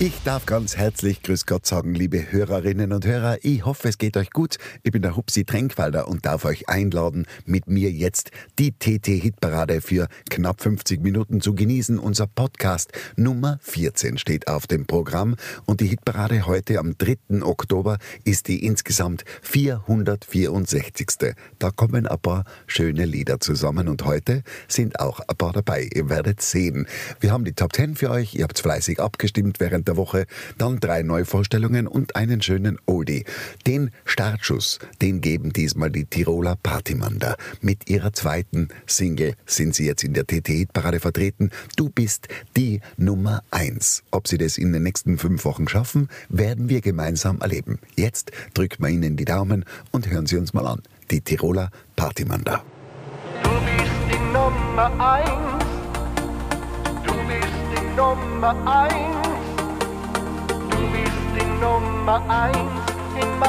Ich darf ganz herzlich Grüß Gott sagen, liebe Hörerinnen und Hörer. Ich hoffe, es geht euch gut. Ich bin der Hupsi Tränkwalder und darf euch einladen, mit mir jetzt die TT-Hitparade für knapp 50 Minuten zu genießen. Unser Podcast Nummer 14 steht auf dem Programm und die Hitparade heute am 3. Oktober ist die insgesamt 464. Da kommen ein paar schöne Lieder zusammen und heute sind auch ein paar dabei. Ihr werdet sehen. Wir haben die Top 10 für euch. Ihr habt fleißig abgestimmt während der Woche, dann drei Neuvorstellungen und einen schönen Oldie. Den Startschuss, den geben diesmal die Tiroler Partymander. Mit ihrer zweiten Single sind sie jetzt in der TT-Parade vertreten. Du bist die Nummer eins. Ob sie das in den nächsten fünf Wochen schaffen, werden wir gemeinsam erleben. Jetzt drückt man ihnen die Daumen und hören Sie uns mal an. Die Tiroler Partymander. Du bist die Nummer eins. Du bist die Nummer eins. Du bist die Nummer eins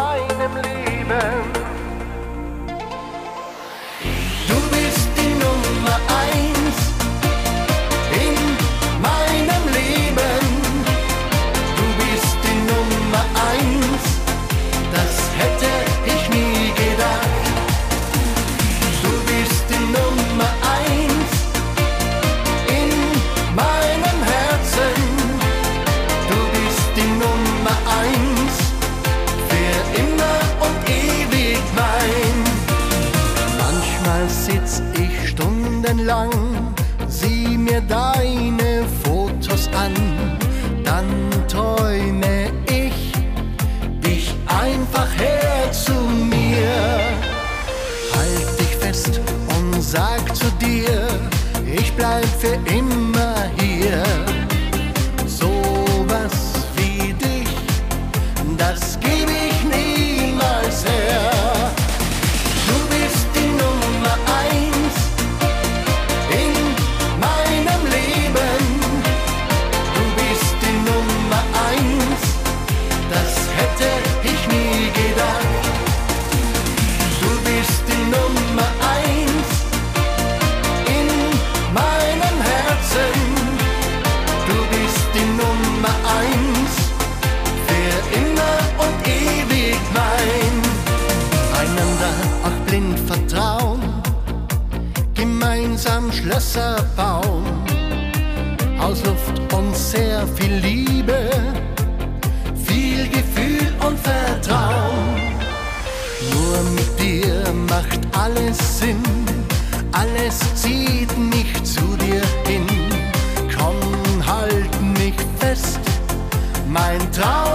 Bauen, aus Luft und sehr viel Liebe, viel Gefühl und Vertrauen. Nur mit dir macht alles Sinn, alles zieht mich zu dir hin. Komm, halt mich fest, mein Traum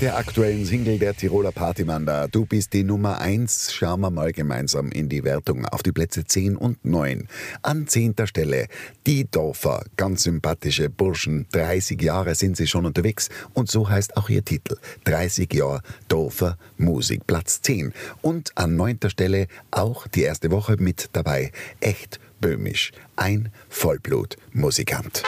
der aktuellen Single der Tiroler Partymander, Du bist die Nummer 1, schauen wir mal gemeinsam in die Wertung auf die Plätze 10 und 9. An zehnter Stelle die Dorfer, ganz sympathische Burschen, 30 Jahre sind sie schon unterwegs. Und so heißt auch ihr Titel, 30 Jahre Dorfer Musik, Platz 10. Und an neunter Stelle auch die erste Woche mit dabei, echt Böhmisch, ein Vollblutmusikant.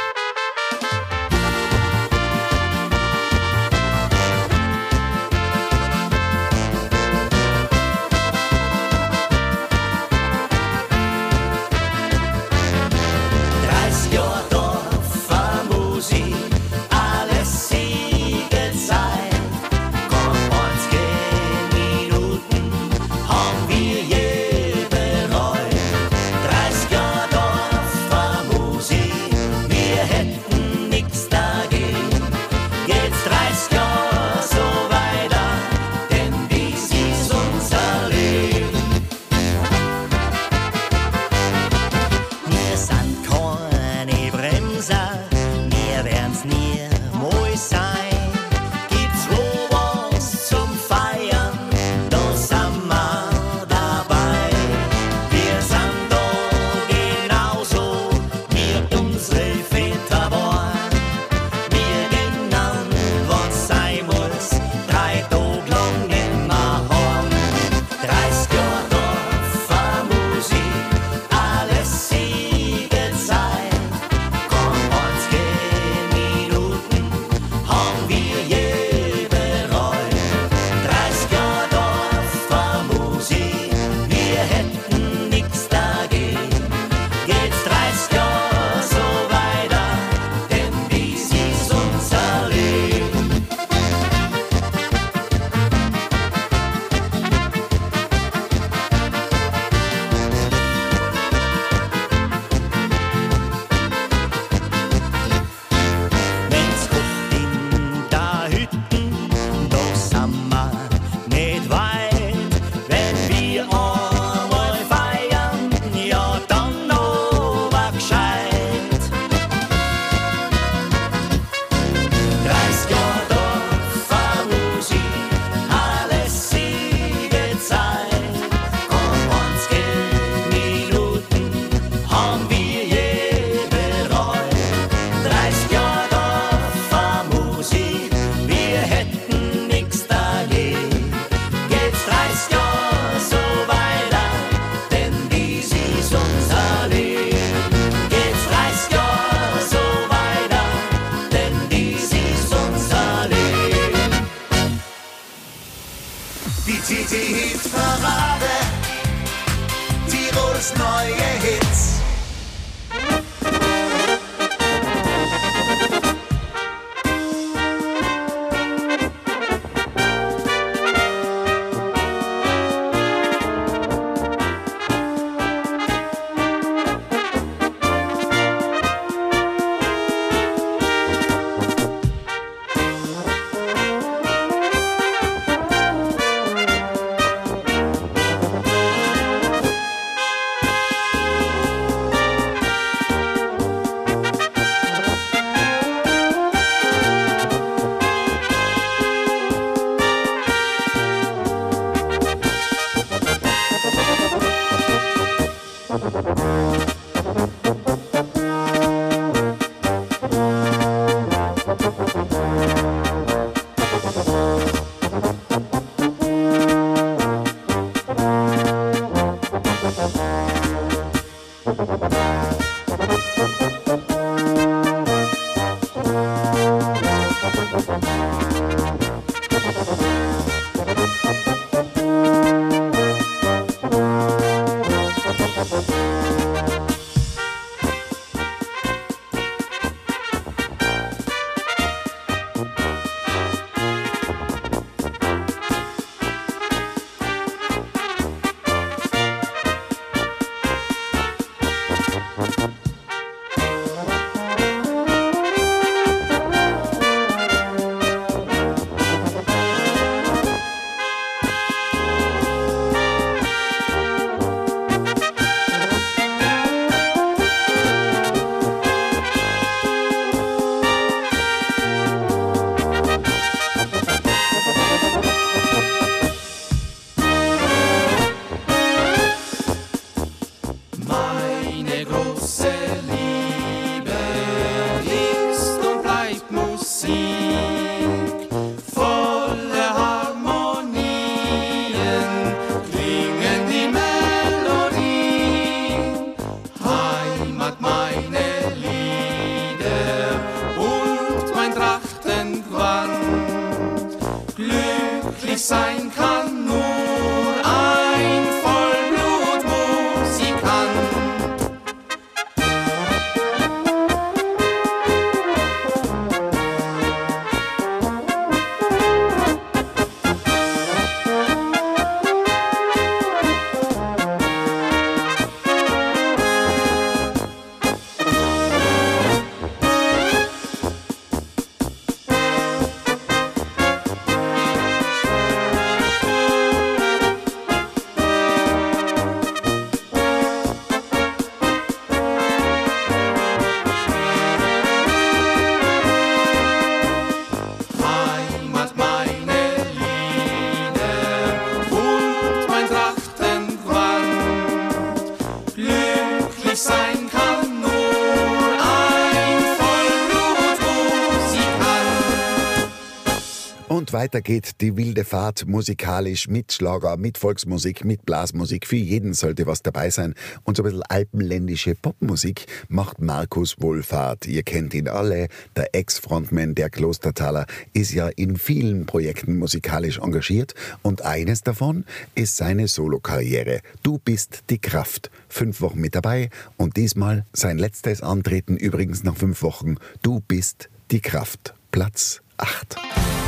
Und weiter geht die wilde Fahrt musikalisch mit Schlager, mit Volksmusik, mit Blasmusik. Für jeden sollte was dabei sein. Und so ein bisschen alpenländische Popmusik macht Markus Wohlfahrt. Ihr kennt ihn alle. Der Ex-Frontman der Klostertaler ist ja in vielen Projekten musikalisch engagiert. Und eines davon ist seine Solokarriere. Du bist die Kraft. Fünf Wochen mit dabei und diesmal sein letztes Antreten übrigens nach fünf Wochen. Du bist die Kraft. Platz 8.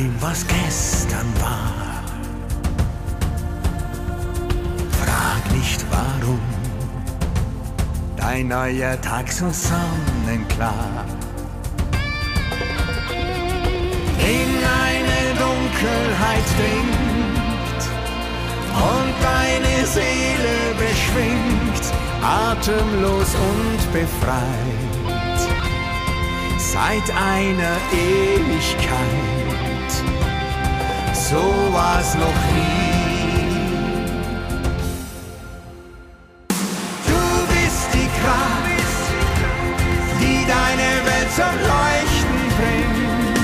dem, was gestern war. Frag nicht warum, dein neuer Tag so sonnenklar. In eine Dunkelheit dringt und deine Seele beschwingt, atemlos und befreit seit einer Ewigkeit so war's noch nie. Du bist die Kraft, die deine Welt zum Leuchten bringt.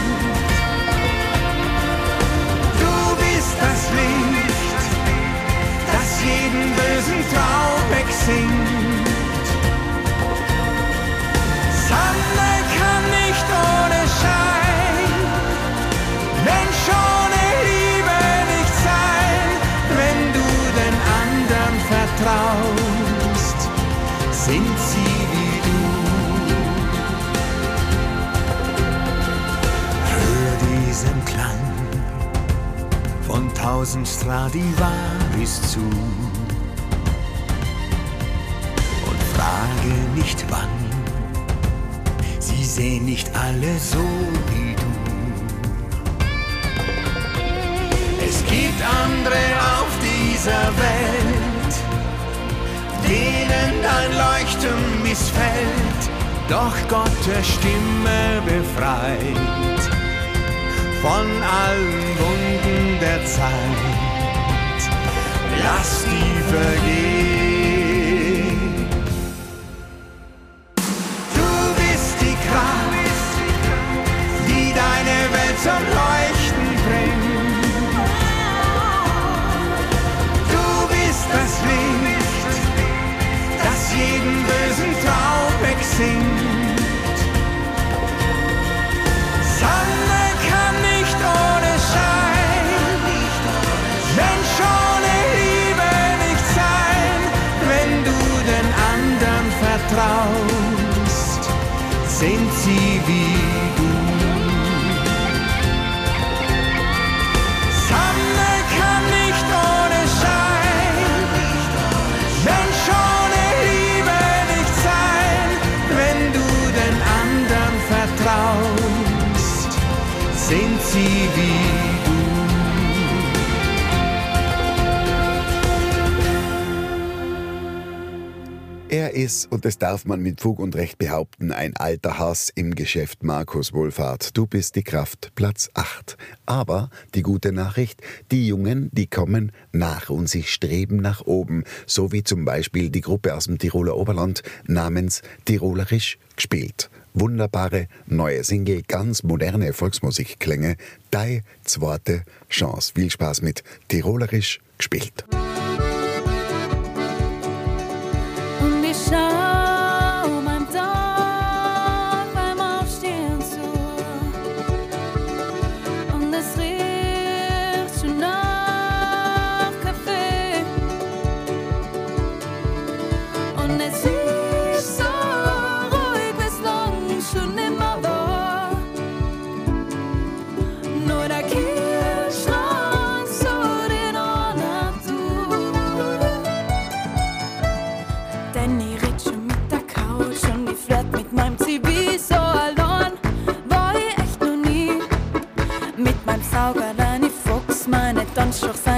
Du bist das Licht, das jeden bösen Traum wegsingt. Tausend Stradivaris zu und frage nicht wann. Sie sehen nicht alle so wie du. Es gibt andere auf dieser Welt denen dein Leuchten missfällt, doch Gottes Stimme befreit von allen Wunden der Zeit. Lass die vergehen. Du bist die Kraft, die deine Welt zum Leuchten bringt. Du bist das Licht jeden bösen Traum wegsingt. Sind Er ist, und das darf man mit Fug und Recht behaupten, ein alter Hass im Geschäft Markus Wohlfahrt. Du bist die Kraft, Platz 8. Aber die gute Nachricht, die Jungen, die kommen nach und sie streben nach oben. So wie zum Beispiel die Gruppe aus dem Tiroler Oberland namens Tirolerisch gespielt wunderbare neue Single, ganz moderne Volksmusikklänge. Dei zweite Chance. Viel Spaß mit Tirolerisch gespielt. sur 5.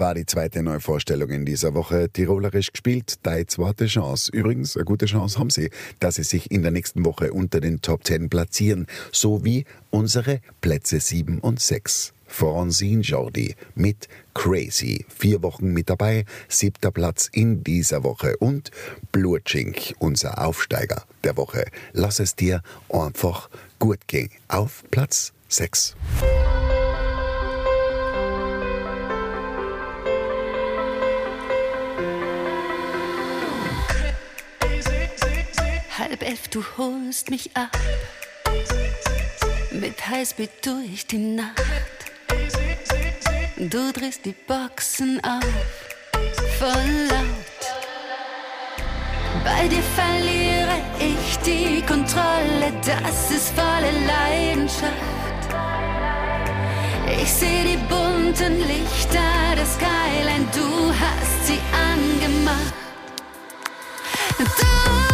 War die zweite Neuvorstellung in dieser Woche. Tirolerisch gespielt, deine zweite Chance. Übrigens, eine gute Chance haben sie, dass sie sich in der nächsten Woche unter den Top 10 platzieren, sowie unsere Plätze 7 und 6. Francine Jordi mit Crazy. Vier Wochen mit dabei, siebter Platz in dieser Woche. Und Blutschink, unser Aufsteiger der Woche. Lass es dir einfach gut gehen. Auf Platz 6. elf, du holst mich ab. Mit Highspeed durch die Nacht. Du drehst die Boxen auf, voll laut. Bei dir verliere ich die Kontrolle, das ist volle Leidenschaft. Ich sehe die bunten Lichter des Skyline, du hast sie angemacht. Du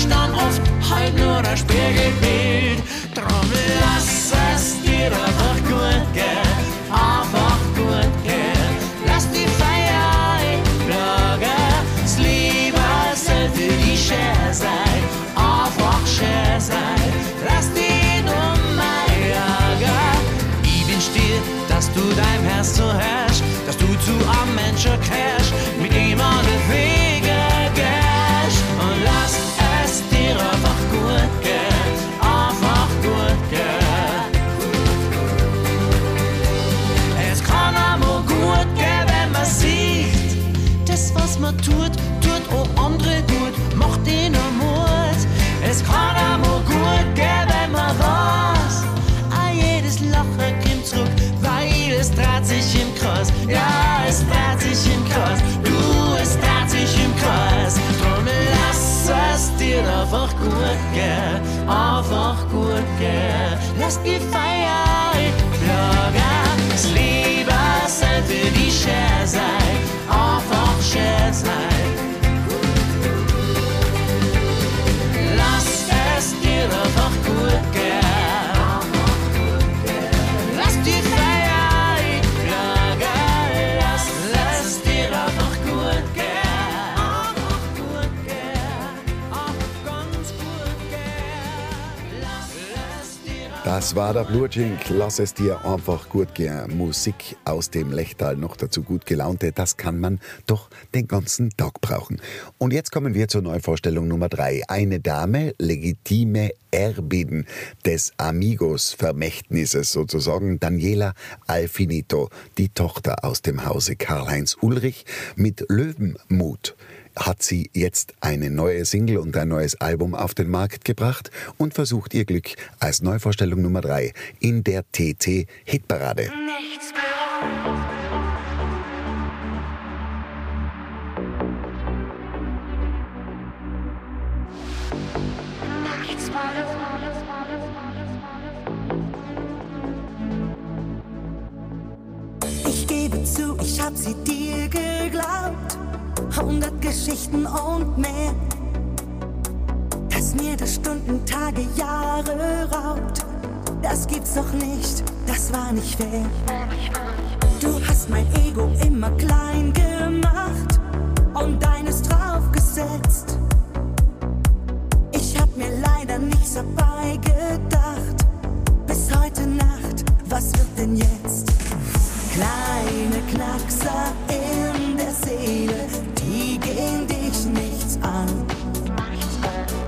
ich dann oft heim nur Das war der Blue Lass es dir einfach gut gehen. Musik aus dem Lechtal, noch dazu gut gelaunte, das kann man doch den ganzen Tag brauchen. Und jetzt kommen wir zur Neuvorstellung Nummer drei. Eine Dame, legitime Erbin des Amigos-Vermächtnisses sozusagen, Daniela Alfinito, die Tochter aus dem Hause Karl-Heinz Ulrich mit Löwenmut hat sie jetzt eine neue Single und ein neues Album auf den Markt gebracht und versucht ihr Glück als Neuvorstellung Nummer 3 in der TT Hitparade. Nichts berührt. Ich gebe zu, ich hab sie dir geglaubt hundert Geschichten und mehr. Dass mir das Stunden, Tage, Jahre raubt, das gibt's doch nicht, das war nicht fair. Du hast mein Ego immer klein gemacht und deines draufgesetzt. Ich hab mir leider nichts dabei gedacht. Bis heute Nacht, was wird denn jetzt? Kleine Knackser in der Seele nichts an.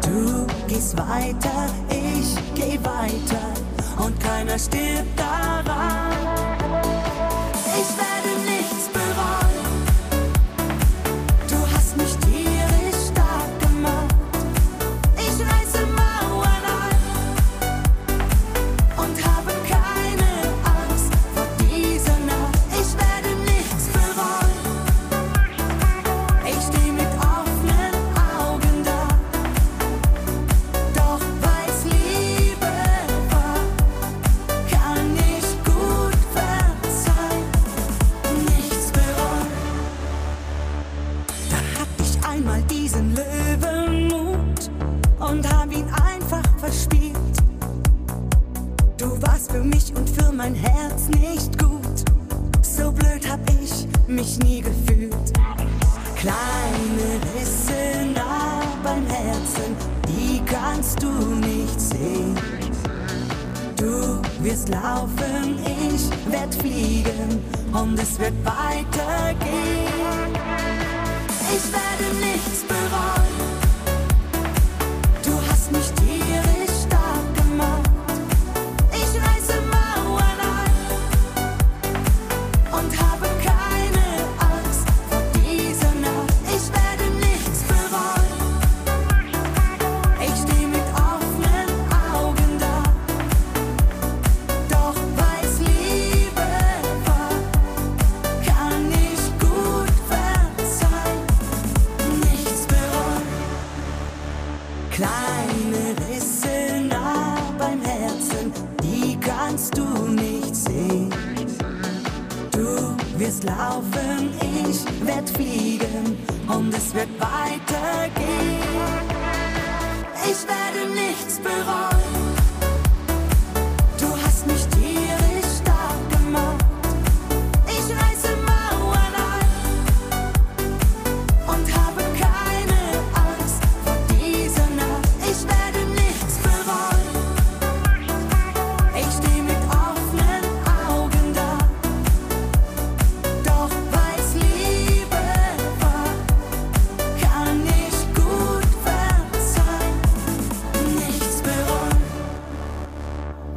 Du gehst weiter, ich geh weiter und keiner stirbt daran. verspielt. Du warst für mich und für mein Herz nicht gut. So blöd hab ich mich nie gefühlt. Kleine Risse da beim Herzen, die kannst du nicht sehen. Du wirst laufen, ich werd fliegen und es wird weitergehen. Ich werde nichts bereuen.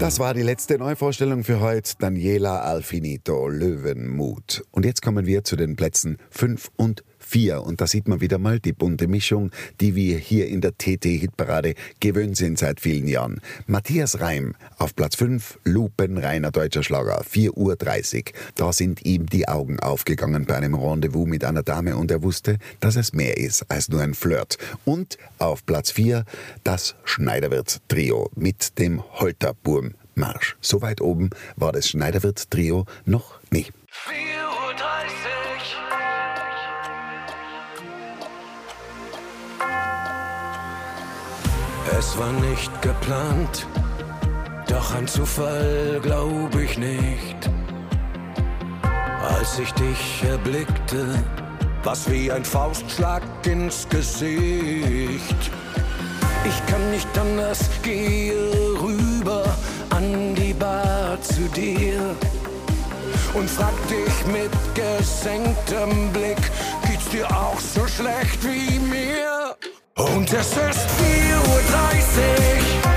Das war die letzte Neuvorstellung für heute. Daniela Alfinito, Löwenmut. Und jetzt kommen wir zu den Plätzen 5 und 4. Und da sieht man wieder mal die bunte Mischung, die wir hier in der TT-Hitparade gewöhnt sind seit vielen Jahren. Matthias Reim auf Platz 5, lupenreiner deutscher Schlager, 4.30 Uhr. Da sind ihm die Augen aufgegangen bei einem Rendezvous mit einer Dame und er wusste, dass es mehr ist als nur ein Flirt. Und auf Platz 4 das Schneiderwirt-Trio mit dem Holterburm. Marsch. So weit oben war das Schneiderwirt-Trio noch nie. Es war nicht geplant, doch ein Zufall glaub ich nicht. Als ich dich erblickte, was wie ein Faustschlag ins Gesicht. Ich kann nicht anders, gehe rüber an die Bar zu dir und frag dich mit gesenktem Blick, geht's dir auch so schlecht wie mir? Und es ist 4.30 Uhr.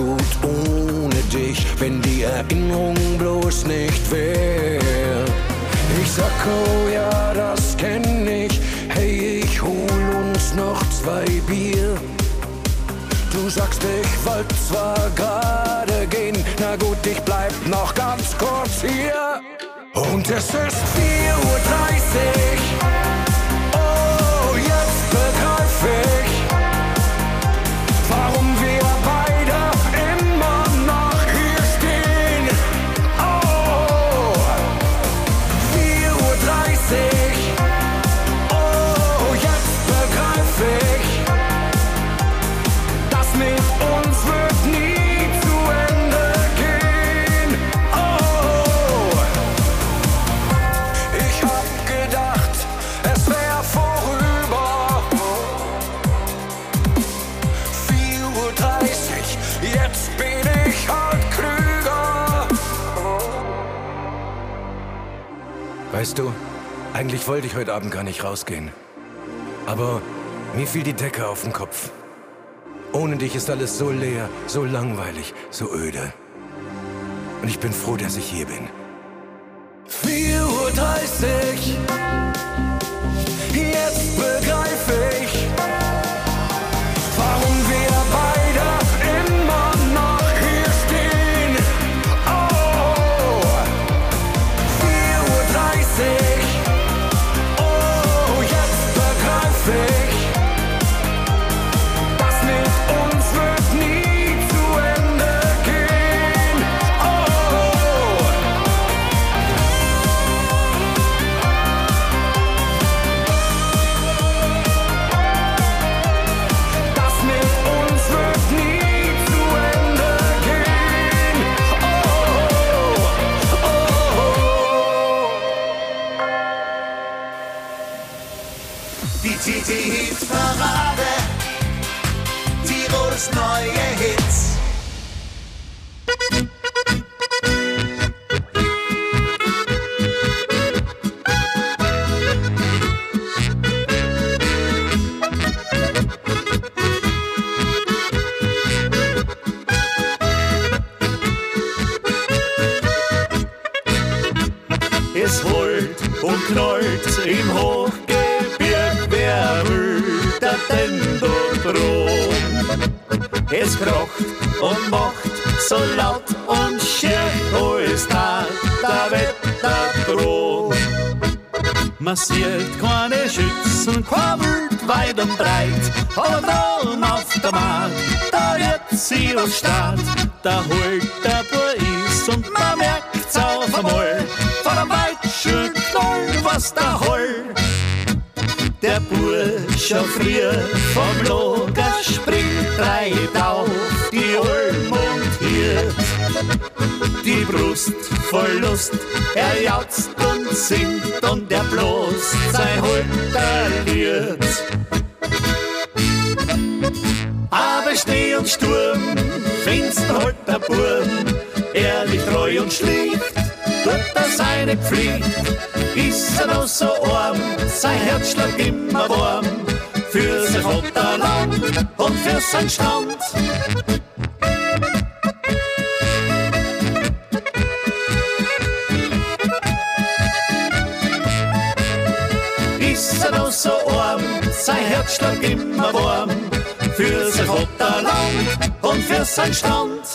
Gut ohne dich, wenn die Erinnerung bloß nicht wär. Ich sag, oh ja, das kenn ich, hey, ich hol uns noch zwei Bier. Du sagst, ich wollt zwar gerade gehen, na gut, ich bleib noch ganz kurz hier. Und es ist 4.30 Uhr. Weißt du, eigentlich wollte ich heute Abend gar nicht rausgehen. Aber mir fiel die Decke auf den Kopf. Ohne dich ist alles so leer, so langweilig, so öde. Und ich bin froh, dass ich hier bin. 4.30 Uhr, Man sieht keine Schützen, Wild weit und breit, aber da auf der Markt, da wird sie was Staat, da holt der Bur ist und man merkt's auf einmal, von einem Weitschen Knoll, was da holt. Der Bursche früher vom Lager springt, treibt auf die Olm und hiert. Brust voll Lust, er jauzt und singt und er bloß sein Holter wird. Aber Schnee und Sturm, Finster holt der Burm, ehrlich treu und schlicht, tut er seine Pflicht. Ist er noch so arm, sein Herz schlägt immer warm, für sein Vaterland und für sein Stand. Er so arm, sein Herz schlägt immer warm, für sein Vaterland und für sein Stand.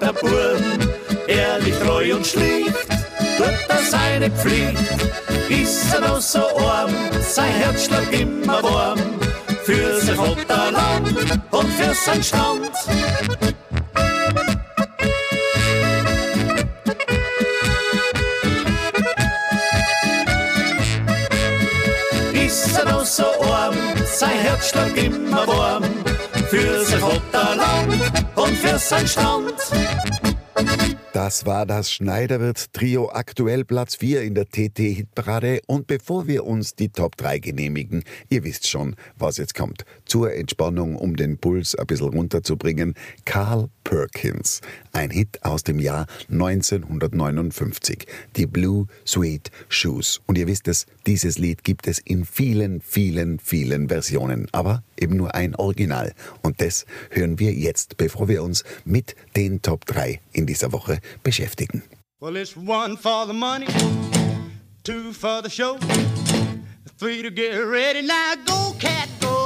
Der Burm, ehrlich treu und schlicht, tut er seine Pflicht. Ist er noch so arm, sein Herz schlägt immer warm, für sein Vaterland und für sein Stand. Ist er noch so arm, sein Herz schlägt immer warm, für sein Vaterland und für sein Stand. Das war das Schneiderwirt Trio aktuell Platz 4 in der TT-Hitparade. Und bevor wir uns die Top 3 genehmigen, ihr wisst schon, was jetzt kommt. Zur Entspannung, um den Puls ein bisschen runterzubringen, Carl Perkins. Ein Hit aus dem Jahr 1959. Die Blue Sweet Shoes. Und ihr wisst es, dieses Lied gibt es in vielen, vielen, vielen Versionen. Aber eben nur ein Original. Und das hören wir jetzt, bevor wir uns mit den Top 3 in dieser Woche beschäftigen. Well, it's one for the money, two for the show, three to get ready. Now go, cat, go,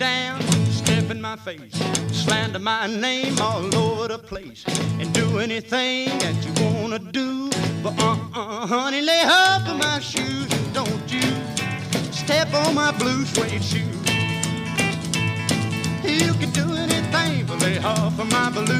down, step in my face, slander my name all over the place, and do anything that you wanna do. But uh-uh, honey, lay off of my shoes and don't you step on my blue suede shoe. You can do anything but lay off of my blue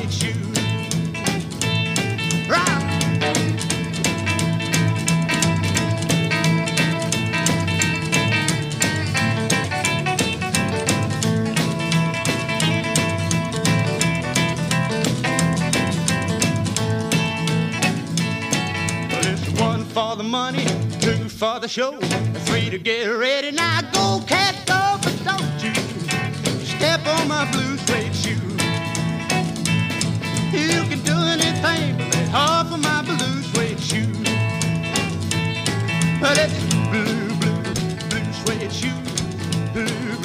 money, two for the show. Three to get ready. Now go, cat, go, but don't you step on my blue suede shoe. You can do anything but lay off of my blue suede shoe. But it's blue, blue, blue suede shoe. Blue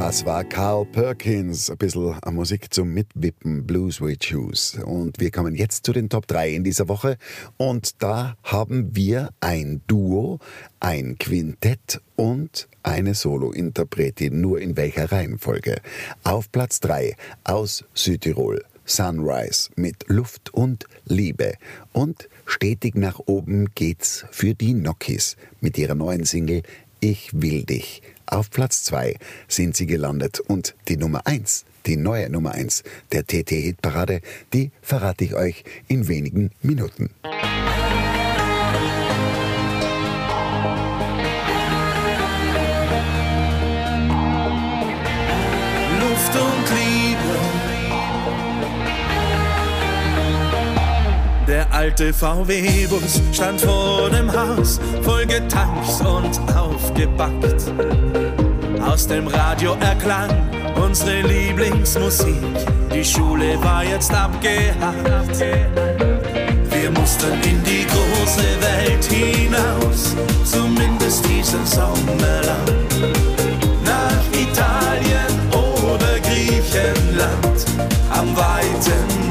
Das war Carl Perkins, ein bisschen Musik zum Mitwippen, Blue Sweet Shoes. Und wir kommen jetzt zu den Top 3 in dieser Woche. Und da haben wir ein Duo, ein Quintett und eine Solo-Interpretin, nur in welcher Reihenfolge. Auf Platz 3 aus Südtirol. Sunrise mit Luft und Liebe. Und stetig nach oben geht's für die Nokis mit ihrer neuen Single Ich will dich. Auf Platz 2 sind sie gelandet und die Nummer 1, die neue Nummer 1 der TT-Hitparade, die verrate ich euch in wenigen Minuten. Alte VW-Bus stand vor dem Haus, voll getankt und aufgebackt. Aus dem Radio erklang unsere Lieblingsmusik. Die Schule war jetzt abgehakt. Wir mussten in die große Welt hinaus, zumindest diesen Sommer lang. Nach Italien oder Griechenland, am weiten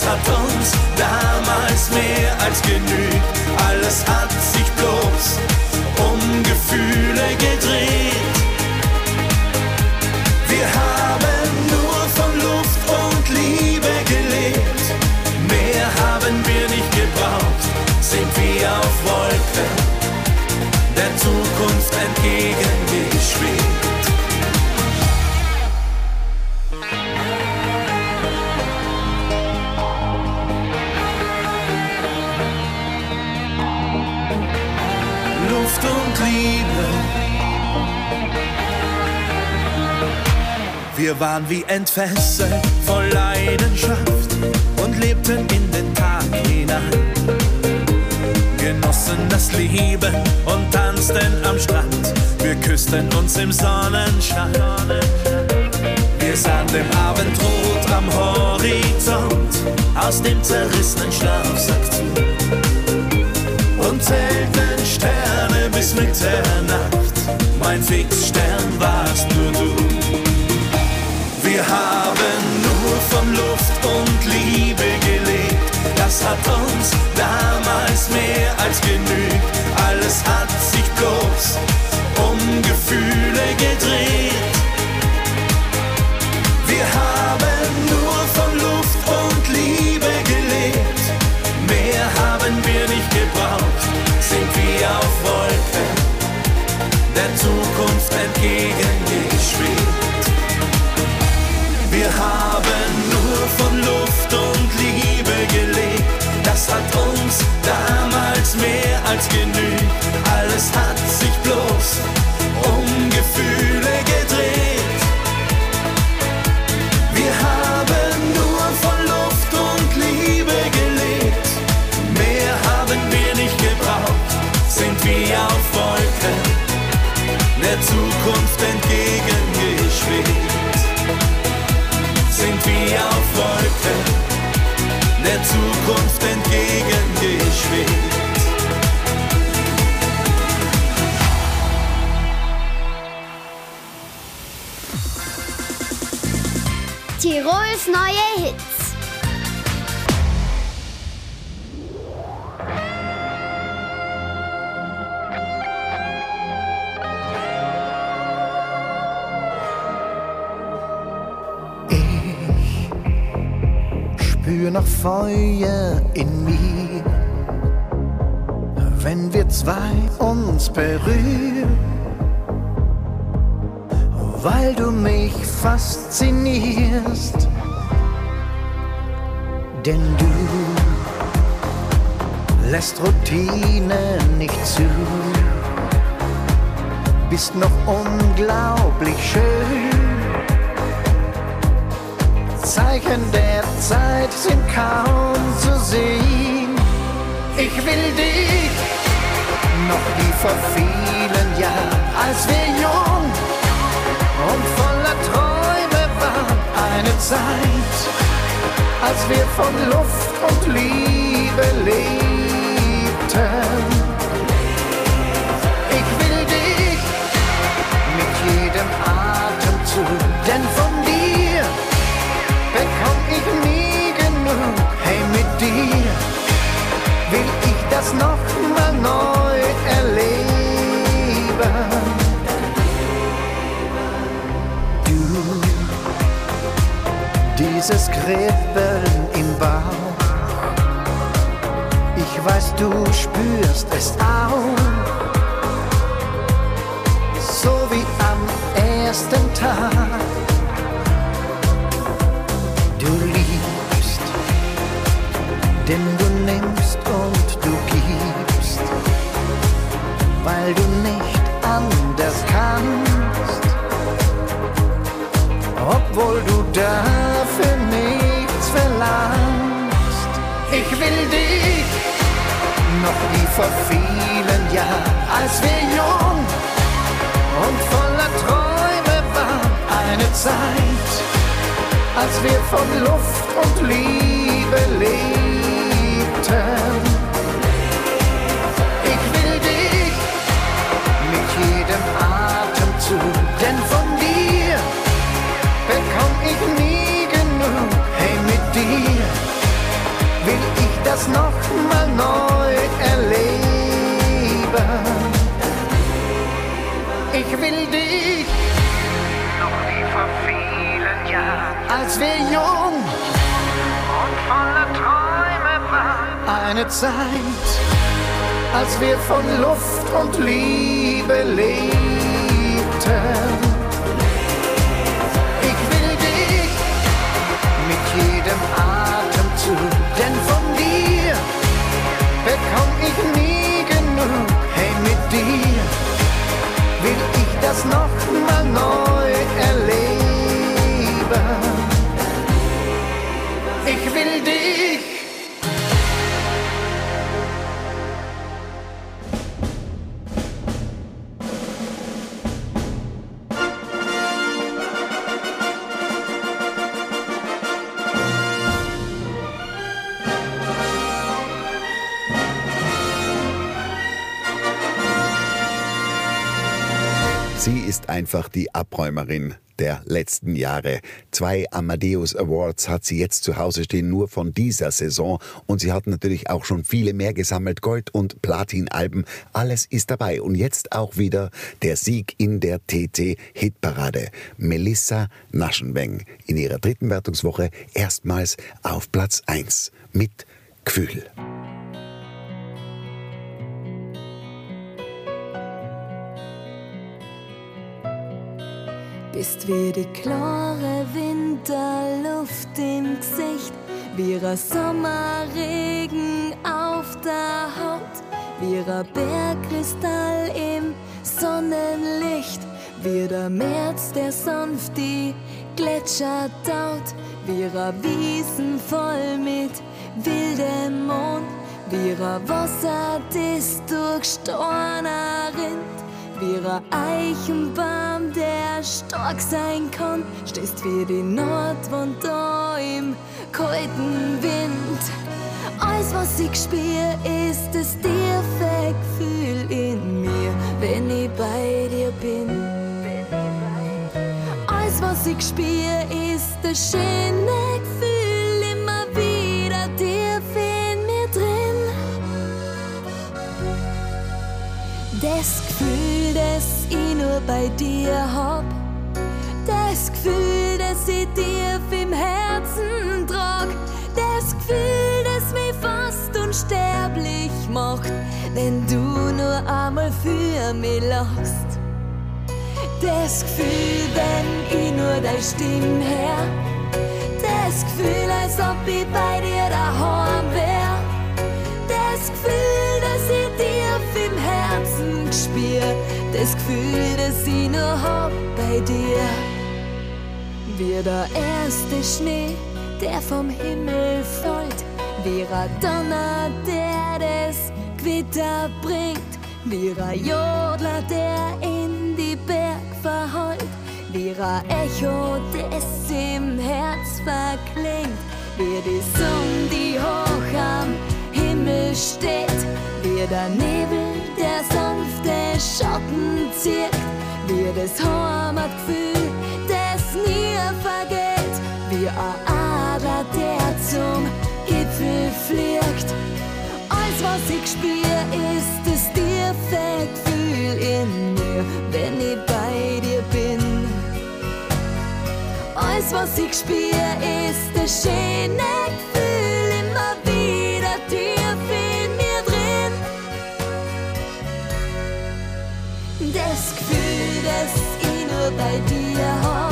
Das hat uns damals mehr als genügt. Alles hat sich bloß um Gefühle gedreht. Wir haben nur von Luft und Liebe gelebt. Mehr haben wir nicht gebraucht. Sind wir auf Wolken Wir waren wie entfesselt, voll Leidenschaft und lebten in den Tag hinein. Genossen das Leben und tanzten am Strand. Wir küssten uns im Sonnenschein. Wir sahen dem Abendrot am Horizont aus dem zerrissenen Schlafsack zu und zählten Sterne bis Mitternacht. Mein Fixstern warst nur du. Wir haben nur von Luft und Liebe gelebt. Das hat uns damals mehr als genügt. Alles hat sich bloß um Gefühle gedreht. Feuer in mir, wenn wir zwei uns berühren, weil du mich faszinierst. Denn du lässt Routine nicht zu. Bist noch unglaublich schön. Zeichen der Zeit sind kaum zu sehen. Ich will dich noch wie vor vielen Jahren, als wir jung und voller Träume waren. Eine Zeit, als wir von Luft und Liebe lebten. Kribbeln im Bauch, ich weiß, du spürst es auch. So wie am ersten Tag. Du liebst, denn du nimmst und du gibst, weil du nicht anders kannst, obwohl du dafür will dich noch wie vor vielen Jahren, als wir jung und voller Träume waren, eine Zeit als wir von Luft und Liebe lebten. Ich will dich mit jedem Atemzug, denn von dir bekomm ich nie genug. Hey, mit dir das noch mal neu erleben. Ich will dich noch wie vor vielen Jahren, als wir jung und voller Träume waren. Eine Zeit, als wir von Luft und Liebe lebten. Das noch mal neu einfach die Abräumerin der letzten Jahre. Zwei Amadeus Awards hat sie jetzt zu Hause stehen, nur von dieser Saison. Und sie hat natürlich auch schon viele mehr gesammelt. Gold- und Platin-Alben. Alles ist dabei. Und jetzt auch wieder der Sieg in der TT-Hitparade. Melissa Naschenweng in ihrer dritten Wertungswoche erstmals auf Platz 1 mit Gefühl. Bist wie die klare Winterluft im Gesicht, wie ein Sommerregen auf der Haut, wie ein Bergkristall im Sonnenlicht, wie der März, der sanft die Gletscher taut, wie ein Wiesen voll mit wildem Mond, wie ein Wasser, das durch Storner rinnt. Ein Eichenbaum, der stark sein kann, stehst wie die Nordwand da im kalten Wind. Alles, was ich spür, ist das tiefe Gefühl in mir, wenn ich bei dir bin. Alles, was ich spür, ist das schöne Gefühl, Das Gefühl, das ich nur bei dir hab. Das Gefühl, das ich tief im Herzen trag. Das Gefühl, das mich fast unsterblich macht, wenn du nur einmal für mich lachst. Das Gefühl, wenn ich nur deine Stimme her. Das Gefühl, als ob ich bei dir daheim wär. Das Gefühl, dass ich dir im Herzen spür. Das Gefühl, dass ich nur hab bei dir. Wie der erste Schnee, der vom Himmel fällt. Wie ein Donner, der das Gewitter bringt. Wie ein Jodler, der in die Berg verheult. Wie ein Echo, das im Herz verklingt. Wie die Sonne, die hoch am Himmel steht. Wie der Nebel, der sanfte Schatten zieht. Wie das Heimatgefühl, das nie vergeht. Wie ein Adler, der zum Gipfel fliegt. Alles, was ich spür, ist das tiefe Gefühl in mir, wenn ich bei dir bin. Alles, was ich spür, ist das schöne Gefühl ich nur bei dir hab.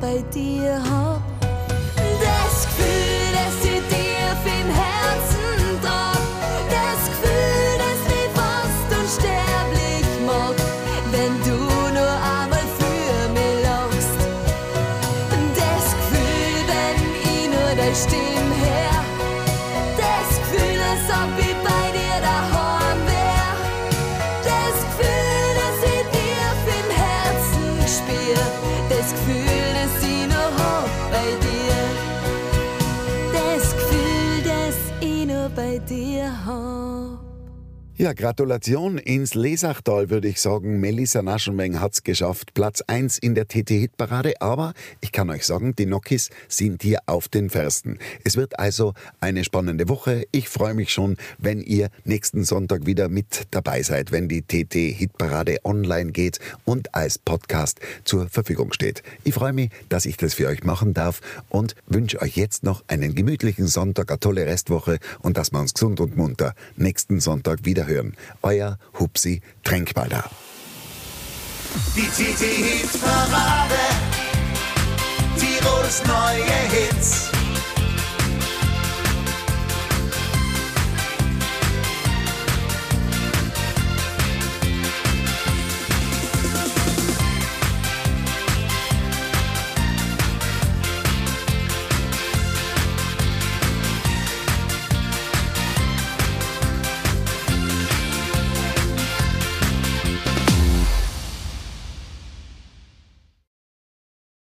Ich nur bei Ja, Gratulation ins Lesachtal, würde ich sagen. Melissa Naschenweng hat's geschafft. Platz 1 in der TT-Hitparade. Aber ich kann euch sagen, die Nokis sind hier auf den Fersten. Es wird also eine spannende Woche. Ich freue mich schon, wenn ihr nächsten Sonntag wieder mit dabei seid, wenn die TT-Hitparade online geht und als Podcast zur Verfügung steht. Ich freue mich, dass ich das für euch machen darf und wünsche euch jetzt noch einen gemütlichen Sonntag, eine tolle Restwoche und dass wir uns gesund und munter nächsten Sonntag wieder hören. Euer Hupsi Tränkbalder. Die TT Hit Parade. Tirols neue Hits.